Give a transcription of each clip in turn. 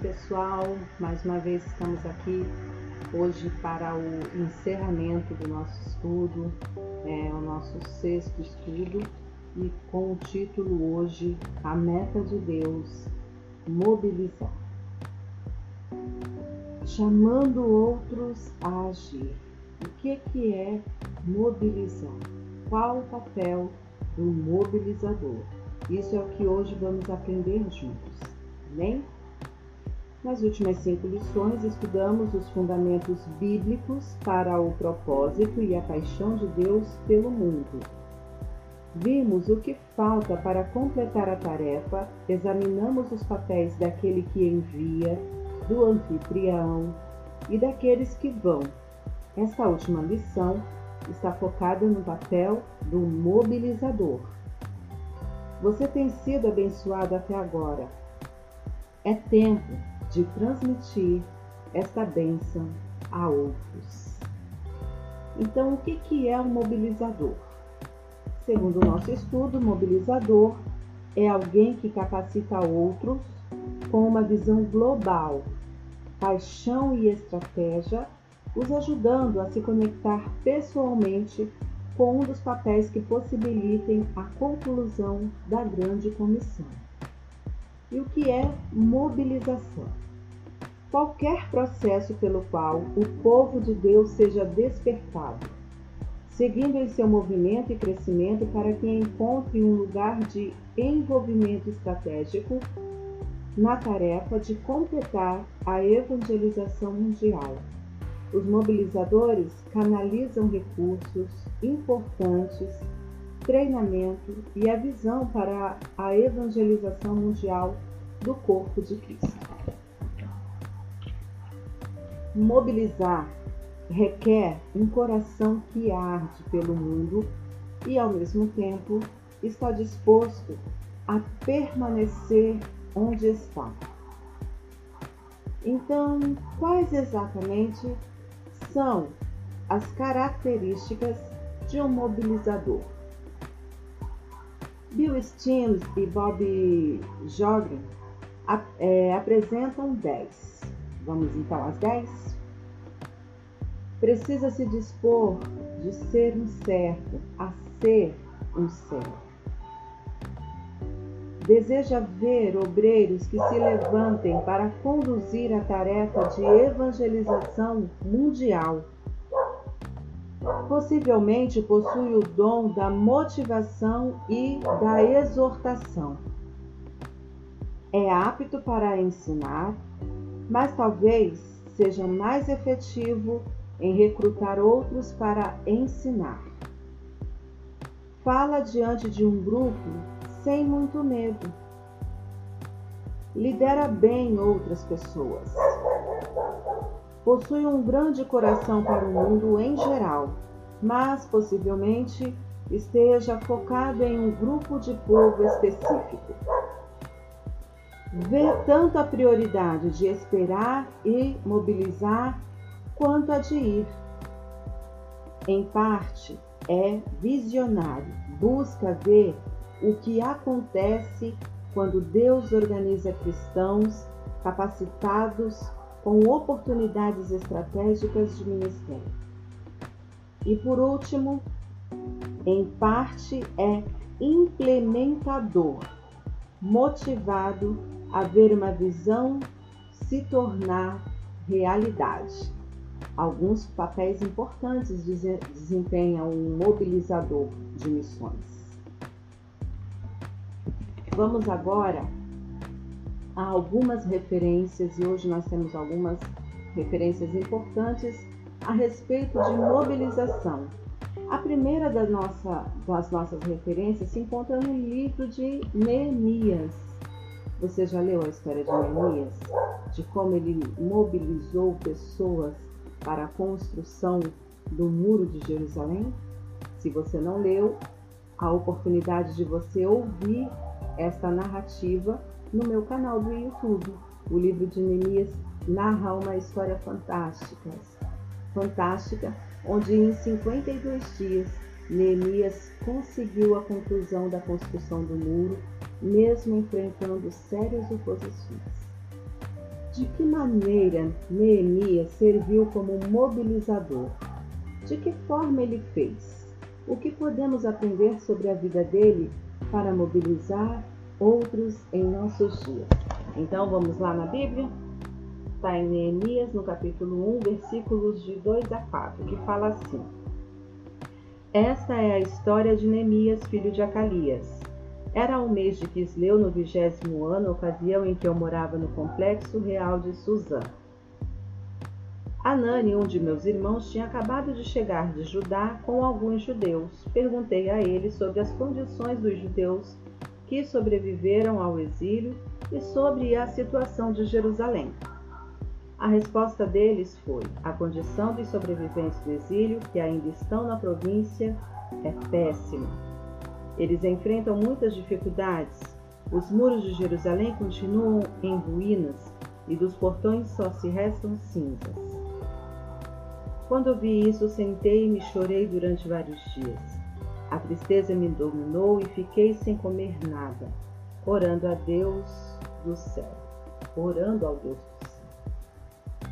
pessoal, mais uma vez estamos aqui hoje para o encerramento do nosso estudo, é o nosso sexto estudo e com o título hoje A Meta de Deus Mobilizar. Chamando outros a agir. O que, que é mobilizar? Qual o papel do mobilizador? Isso é o que hoje vamos aprender juntos. Amém? Nas últimas cinco lições, estudamos os fundamentos bíblicos para o propósito e a paixão de Deus pelo mundo. Vimos o que falta para completar a tarefa, examinamos os papéis daquele que envia, do anfitrião e daqueles que vão. Esta última lição está focada no papel do mobilizador. Você tem sido abençoado até agora. É tempo de transmitir esta bênção a outros. Então, o que, que é um mobilizador? Segundo o nosso estudo, mobilizador é alguém que capacita outros com uma visão global, paixão e estratégia, os ajudando a se conectar pessoalmente com um dos papéis que possibilitem a conclusão da grande comissão. E o que é mobilização? Qualquer processo pelo qual o povo de Deus seja despertado, seguindo em seu movimento e crescimento para que encontre um lugar de envolvimento estratégico na tarefa de completar a evangelização mundial. Os mobilizadores canalizam recursos importantes treinamento e a visão para a evangelização mundial do corpo de Cristo. Mobilizar requer um coração que arde pelo mundo e, ao mesmo tempo, está disposto a permanecer onde está. Então, quais exatamente são as características de um mobilizador? Bill Steams e Bob Jogren é, apresentam 10. Vamos então às 10? Precisa se dispor de ser um certo a ser um certo. Deseja ver obreiros que se levantem para conduzir a tarefa de evangelização mundial possivelmente possui o dom da motivação e da exortação. É apto para ensinar, mas talvez seja mais efetivo em recrutar outros para ensinar. Fala diante de um grupo sem muito medo. Lidera bem outras pessoas possui um grande coração para o mundo em geral, mas possivelmente esteja focado em um grupo de povo específico. Vê tanto a prioridade de esperar e mobilizar quanto a de ir. Em parte, é visionário, busca ver o que acontece quando Deus organiza cristãos capacitados com oportunidades estratégicas de ministério. E por último, em parte é implementador, motivado a ver uma visão se tornar realidade. Alguns papéis importantes desempenham um mobilizador de missões. Vamos agora há algumas referências e hoje nós temos algumas referências importantes a respeito de mobilização. A primeira da nossa, das nossas referências se encontra no livro de Neemias. Você já leu a história de Neemias? De como ele mobilizou pessoas para a construção do muro de Jerusalém? Se você não leu, a oportunidade de você ouvir esta narrativa no meu canal do YouTube. O livro de Neemias narra uma história fantástica, fantástica, onde em 52 dias Neemias conseguiu a conclusão da construção do muro, mesmo enfrentando sérias oposições. De que maneira Neemias serviu como mobilizador? De que forma ele fez? O que podemos aprender sobre a vida dele para mobilizar outros em nossos dias? Então vamos lá na Bíblia? Está em Neemias, no capítulo 1, versículos de 2 a 4, que fala assim: Esta é a história de Neemias, filho de Acalias. Era o mês de Quisleu, no vigésimo ano, ocasião em que eu morava no complexo real de Suzã. Anani, um de meus irmãos, tinha acabado de chegar de Judá com alguns judeus. Perguntei a ele sobre as condições dos judeus que sobreviveram ao exílio e sobre a situação de Jerusalém. A resposta deles foi: a condição dos sobreviventes do exílio, que ainda estão na província, é péssima. Eles enfrentam muitas dificuldades. Os muros de Jerusalém continuam em ruínas e dos portões só se restam cinzas. Quando vi isso, sentei e me chorei durante vários dias. A tristeza me dominou e fiquei sem comer nada, orando a Deus do céu, orando ao Deus do céu.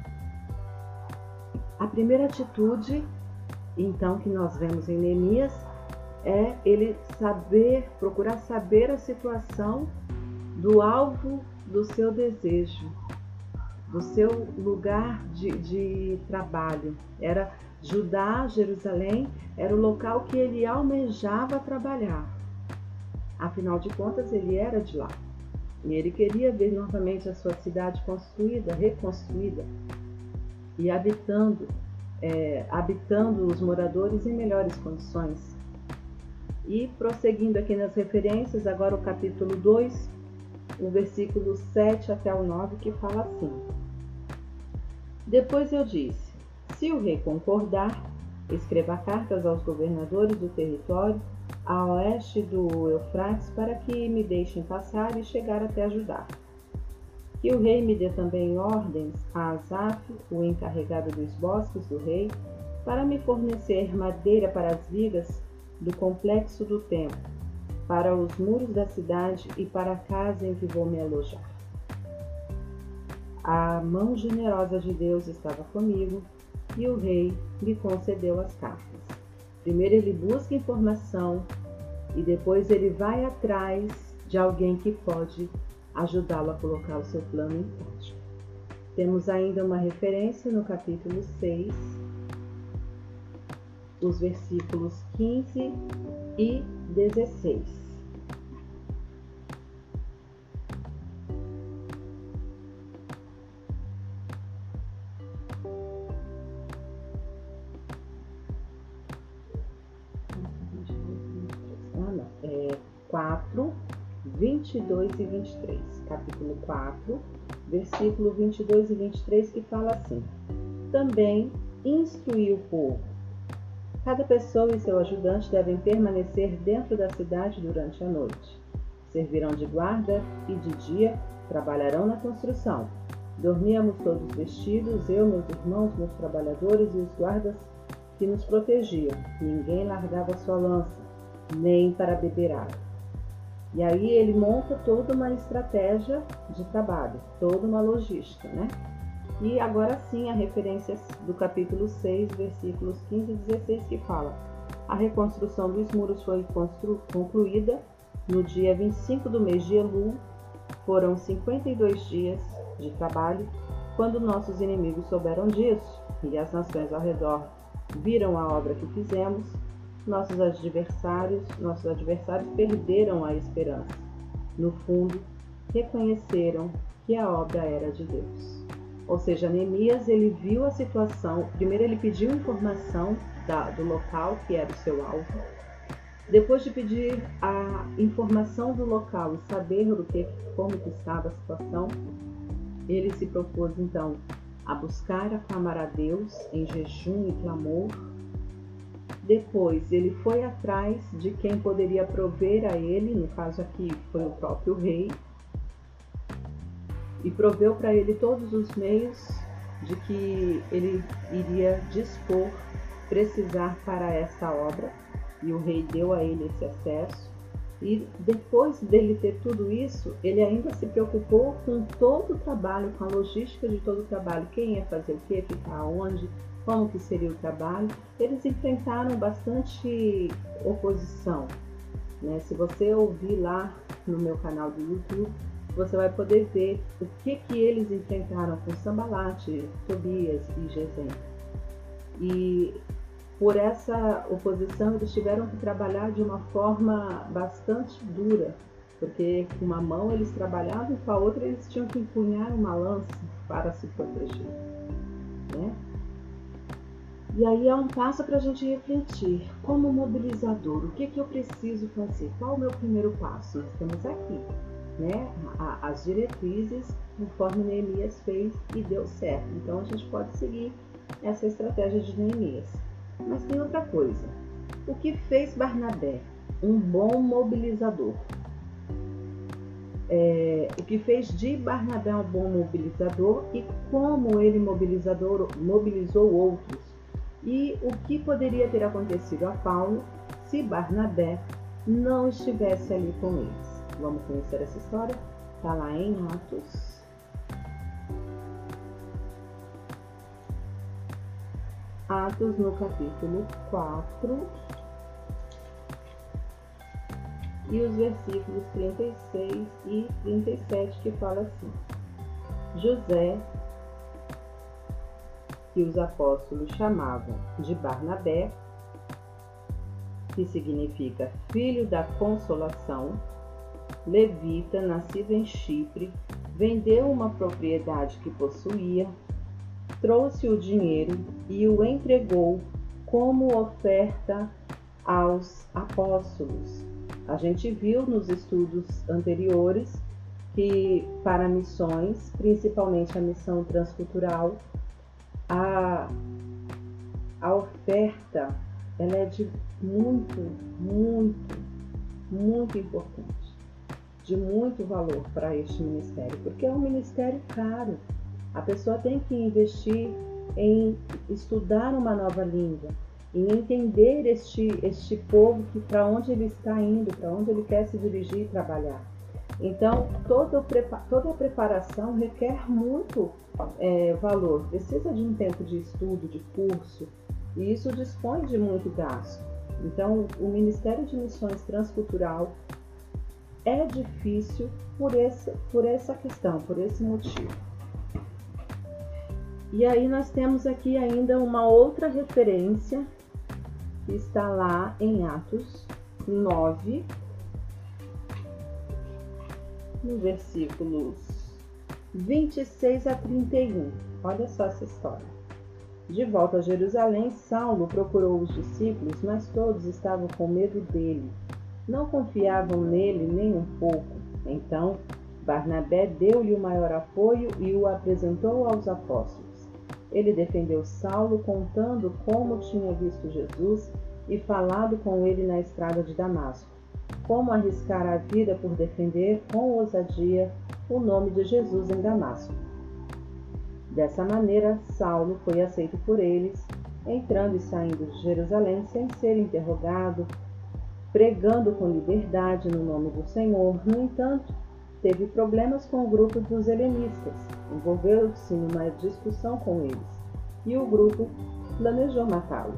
A primeira atitude, então, que nós vemos em Neemias é ele saber, procurar saber a situação do alvo do seu desejo, do seu lugar de, de trabalho. Era Judá, Jerusalém, era o local que ele almejava trabalhar. Afinal de contas, ele era de lá. E ele queria ver novamente a sua cidade construída, reconstruída e habitando, é, habitando os moradores em melhores condições. E prosseguindo aqui nas referências, agora o capítulo 2, o versículo 7 até o 9, que fala assim: Depois eu disse: Se o rei concordar, escreva cartas aos governadores do território a oeste do Eufrates para que me deixem passar e chegar até ajudar. Que o rei me dê também ordens a Asaf, o encarregado dos bosques do rei, para me fornecer madeira para as vigas do complexo do templo, para os muros da cidade e para a casa em que vou me alojar. A mão generosa de Deus estava comigo e o rei me concedeu as cartas. Primeiro ele busca informação e depois ele vai atrás de alguém que pode ajudá-lo a colocar o seu plano em prática. Temos ainda uma referência no capítulo 6, os versículos 15 e 16. 4, 22 e 23, capítulo 4, versículo 22 e 23, que fala assim: Também instruiu o povo. Cada pessoa e seu ajudante devem permanecer dentro da cidade durante a noite. Servirão de guarda e de dia trabalharão na construção. Dormíamos todos vestidos, eu, meus irmãos, meus trabalhadores e os guardas que nos protegiam. Ninguém largava sua lança, nem para beber água. E aí ele monta toda uma estratégia de trabalho, toda uma logística, né? E agora sim a referência do capítulo 6, versículos 15 e 16 que fala: A reconstrução dos muros foi concluída no dia 25 do mês de Elul. Foram 52 dias de trabalho. Quando nossos inimigos souberam disso e as nações ao redor viram a obra que fizemos, nossos adversários, nossos adversários perderam a esperança. No fundo, reconheceram que a obra era de Deus. Ou seja, Neemias ele viu a situação. Primeiro ele pediu informação da, do local que era o seu alvo. Depois de pedir a informação do local e saber o que, como que estava a situação, ele se propôs então a buscar aclamar a Deus em jejum e clamor depois, ele foi atrás de quem poderia prover a ele, no caso aqui foi o próprio rei, e proveu para ele todos os meios de que ele iria dispor, precisar para esta obra, e o rei deu a ele esse acesso. E depois dele ter tudo isso, ele ainda se preocupou com todo o trabalho, com a logística de todo o trabalho, quem ia fazer o quê, ficar onde, como que seria o trabalho. Eles enfrentaram bastante oposição. Né? Se você ouvir lá no meu canal do YouTube, você vai poder ver o que, que eles enfrentaram com Sambalate, Tobias e Gesem. E por essa oposição, eles tiveram que trabalhar de uma forma bastante dura, porque com uma mão eles trabalhavam e com a outra eles tinham que empunhar uma lança para se proteger. Né? E aí é um passo para a gente refletir. Como mobilizador, o que, que eu preciso fazer? Qual o meu primeiro passo? Nós temos aqui né, as diretrizes conforme Neemias fez e deu certo. Então a gente pode seguir essa estratégia de Neemias. Mas tem outra coisa. O que fez Barnabé um bom mobilizador? É, o que fez de Barnabé um bom mobilizador e como ele mobilizador mobilizou outros e o que poderia ter acontecido a Paulo se Barnabé não estivesse ali com eles. Vamos conhecer essa história? Está lá em Atos Atos no capítulo 4 e os versículos 36 e 37 que fala assim: José, que os apóstolos chamavam de Barnabé, que significa filho da consolação, levita, nascido em Chipre, vendeu uma propriedade que possuía trouxe o dinheiro e o entregou como oferta aos apóstolos. A gente viu nos estudos anteriores que para missões, principalmente a missão transcultural, a, a oferta ela é de muito, muito, muito importante, de muito valor para este ministério, porque é um ministério caro. A pessoa tem que investir em estudar uma nova língua, em entender este, este povo que para onde ele está indo, para onde ele quer se dirigir e trabalhar. Então, toda, toda a preparação requer muito é, valor, precisa de um tempo de estudo, de curso, e isso dispõe de muito gasto. Então, o Ministério de Missões Transcultural é difícil por, esse, por essa questão, por esse motivo. E aí nós temos aqui ainda uma outra referência que está lá em Atos 9, no versículos 26 a 31. Olha só essa história. De volta a Jerusalém, Saulo procurou os discípulos, mas todos estavam com medo dele. Não confiavam nele nem um pouco. Então, Barnabé deu-lhe o maior apoio e o apresentou aos apóstolos. Ele defendeu Saulo contando como tinha visto Jesus e falado com ele na estrada de Damasco, como arriscar a vida por defender com ousadia o nome de Jesus em Damasco. Dessa maneira, Saulo foi aceito por eles, entrando e saindo de Jerusalém sem ser interrogado, pregando com liberdade no nome do Senhor. No entanto, teve problemas com o grupo dos helenistas, envolveu-se numa discussão com eles, e o grupo planejou matá-lo.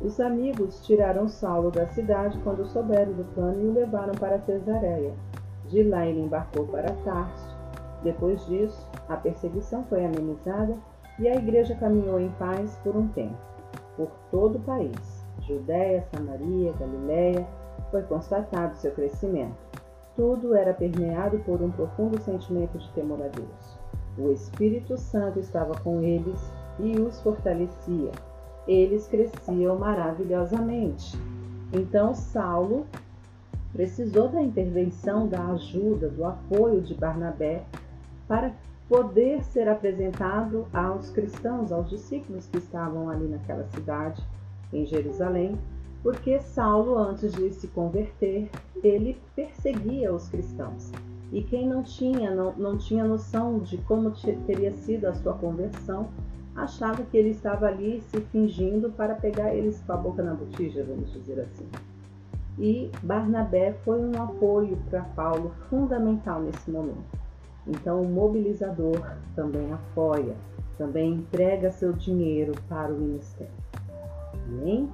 Os amigos tiraram Saulo da cidade quando souberam do plano e o levaram para Cesareia. De lá ele embarcou para Tarso. Depois disso, a perseguição foi amenizada e a igreja caminhou em paz por um tempo, por todo o país. Judéia, Samaria, Galiléia, foi constatado seu crescimento. Tudo era permeado por um profundo sentimento de temor a Deus. O Espírito Santo estava com eles e os fortalecia. Eles cresciam maravilhosamente. Então Saulo precisou da intervenção, da ajuda, do apoio de Barnabé para poder ser apresentado aos cristãos, aos discípulos que estavam ali naquela cidade, em Jerusalém, porque Saulo, antes de se converter, ele perseguia os cristãos. E quem não tinha, não, não tinha noção de como teria sido a sua conversão, achava que ele estava ali se fingindo para pegar eles com a boca na botija, vamos dizer assim. E Barnabé foi um apoio para Paulo fundamental nesse momento. Então, o mobilizador também apoia, também entrega seu dinheiro para o ministério. Amém?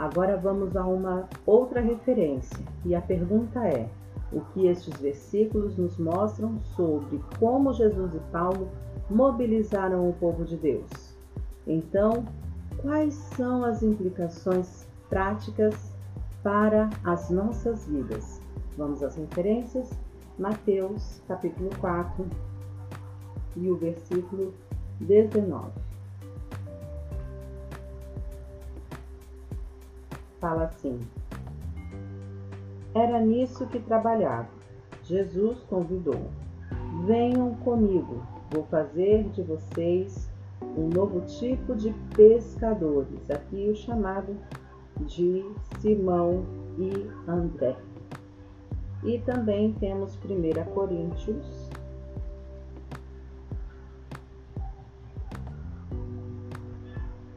Agora vamos a uma outra referência, e a pergunta é: o que estes versículos nos mostram sobre como Jesus e Paulo mobilizaram o povo de Deus? Então, quais são as implicações práticas para as nossas vidas? Vamos às referências? Mateus, capítulo 4 e o versículo 19. Fala assim: Era nisso que trabalhava. Jesus convidou: Venham comigo, vou fazer de vocês um novo tipo de pescadores. Aqui o chamado de Simão e André. E também temos 1 Coríntios.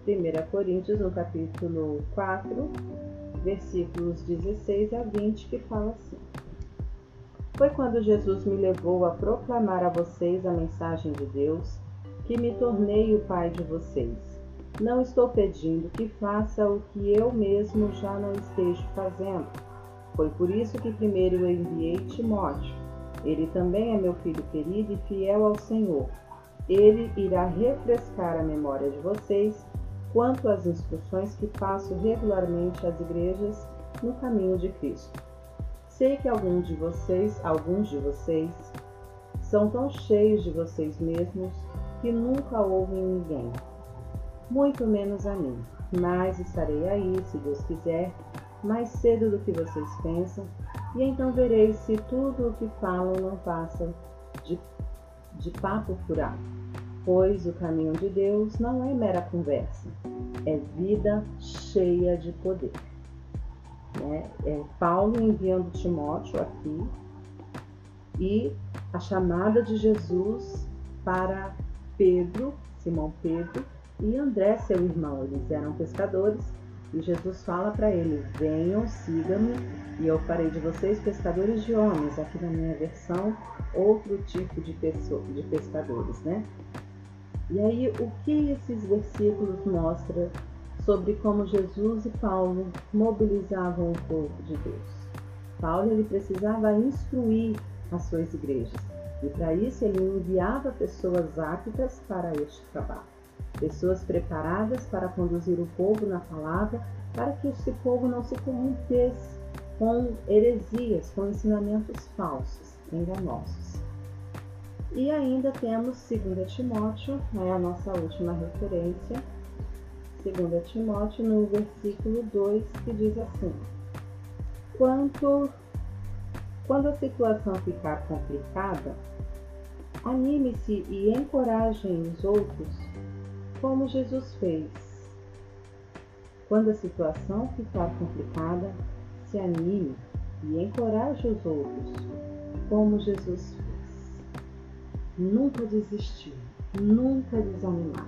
Primeira Coríntios, no capítulo 4, versículos 16 a 20, que fala assim: Foi quando Jesus me levou a proclamar a vocês a mensagem de Deus que me tornei o Pai de vocês. Não estou pedindo que faça o que eu mesmo já não esteja fazendo foi por isso que primeiro eu enviei Timóteo. Ele também é meu filho querido e fiel ao Senhor. Ele irá refrescar a memória de vocês quanto às instruções que passo regularmente às igrejas no caminho de Cristo. Sei que alguns de vocês, alguns de vocês, são tão cheios de vocês mesmos que nunca ouvem ninguém, muito menos a mim. Mas estarei aí, se Deus quiser, mais cedo do que vocês pensam, e então vereis se tudo o que falam não passa de, de papo furado. Pois o caminho de Deus não é mera conversa, é vida cheia de poder. Né? É Paulo enviando Timóteo aqui e a chamada de Jesus para Pedro, Simão Pedro e André, seu irmão. Eles eram pescadores e Jesus fala para ele: Venham, sigam-me, e eu farei de vocês pescadores de homens. Aqui na minha versão, outro tipo de, pessoa, de pescadores, né? E aí, o que esses versículos mostram sobre como Jesus e Paulo mobilizavam o povo de Deus? Paulo ele precisava instruir as suas igrejas e para isso ele enviava pessoas aptas para este trabalho pessoas preparadas para conduzir o povo na palavra, para que esse povo não se corrompesse com heresias, com ensinamentos falsos, enganosos. E ainda temos 2 Timóteo, é a nossa última referência, 2 Timóteo, no versículo 2, que diz assim: Quanto, Quando a situação ficar complicada, anime-se e encorajem os outros como Jesus fez. Quando a situação ficar complicada, se anime e encoraje os outros, como Jesus. Nunca desistir, nunca desanimar.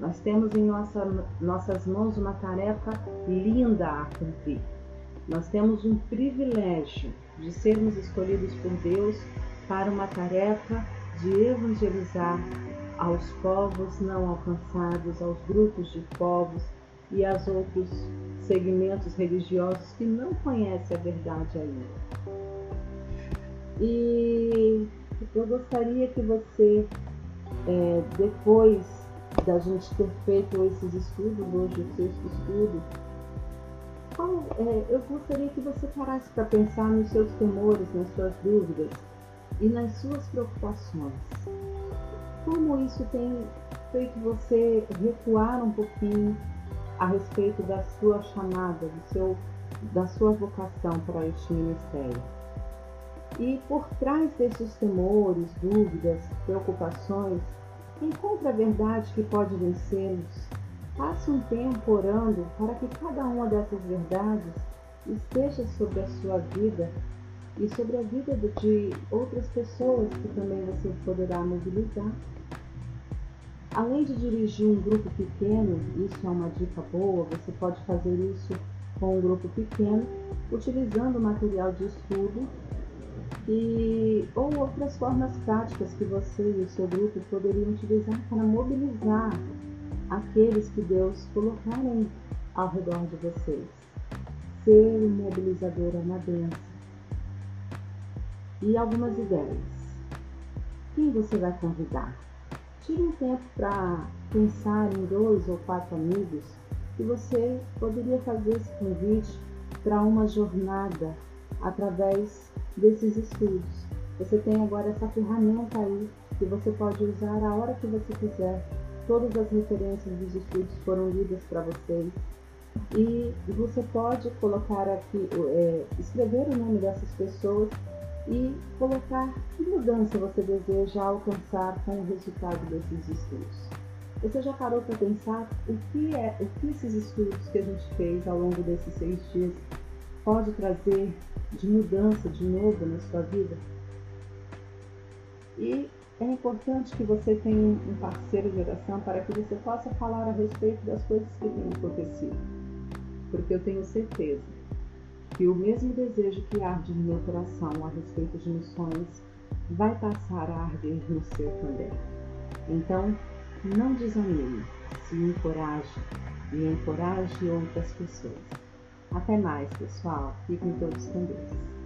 Nós temos em nossa, nossas mãos uma tarefa linda a cumprir. Nós temos um privilégio de sermos escolhidos por Deus para uma tarefa de evangelizar aos povos não alcançados, aos grupos de povos e aos outros segmentos religiosos que não conhecem a verdade ainda. E eu gostaria que você, é, depois da gente ter feito esses estudos, hoje o sexto estudo, qual, é, eu gostaria que você parasse para pensar nos seus temores, nas suas dúvidas e nas suas preocupações como isso tem feito você recuar um pouquinho a respeito da sua chamada, do seu, da sua vocação para este ministério. E por trás desses temores, dúvidas, preocupações, encontre a verdade que pode vencê-los. Passe um tempo orando para que cada uma dessas verdades esteja sobre a sua vida e sobre a vida de outras pessoas que também você poderá mobilizar. Além de dirigir um grupo pequeno, isso é uma dica boa, você pode fazer isso com um grupo pequeno, utilizando material de estudo e, ou outras formas práticas que você e o seu grupo poderiam utilizar para mobilizar aqueles que Deus colocarem ao redor de vocês. Ser um mobilizador é uma benção. E algumas ideias. Quem você vai convidar? Tire um tempo para pensar em dois ou quatro amigos que você poderia fazer esse convite para uma jornada através desses estudos. Você tem agora essa ferramenta aí que você pode usar a hora que você quiser. Todas as referências dos estudos foram lidas para vocês. E você pode colocar aqui, é, escrever o nome dessas pessoas e colocar que mudança você deseja alcançar com o resultado desses estudos. Você já parou para pensar o que é, o que esses estudos que a gente fez ao longo desses seis dias pode trazer de mudança de novo na sua vida? E é importante que você tenha um parceiro de oração para que você possa falar a respeito das coisas que têm acontecido. Porque eu tenho certeza que o mesmo desejo que arde no meu coração a respeito de missões vai passar a arder no seu também. Então, não desanime, se encoraje e encoraje outras pessoas. Até mais, pessoal. Fiquem todos com Deus.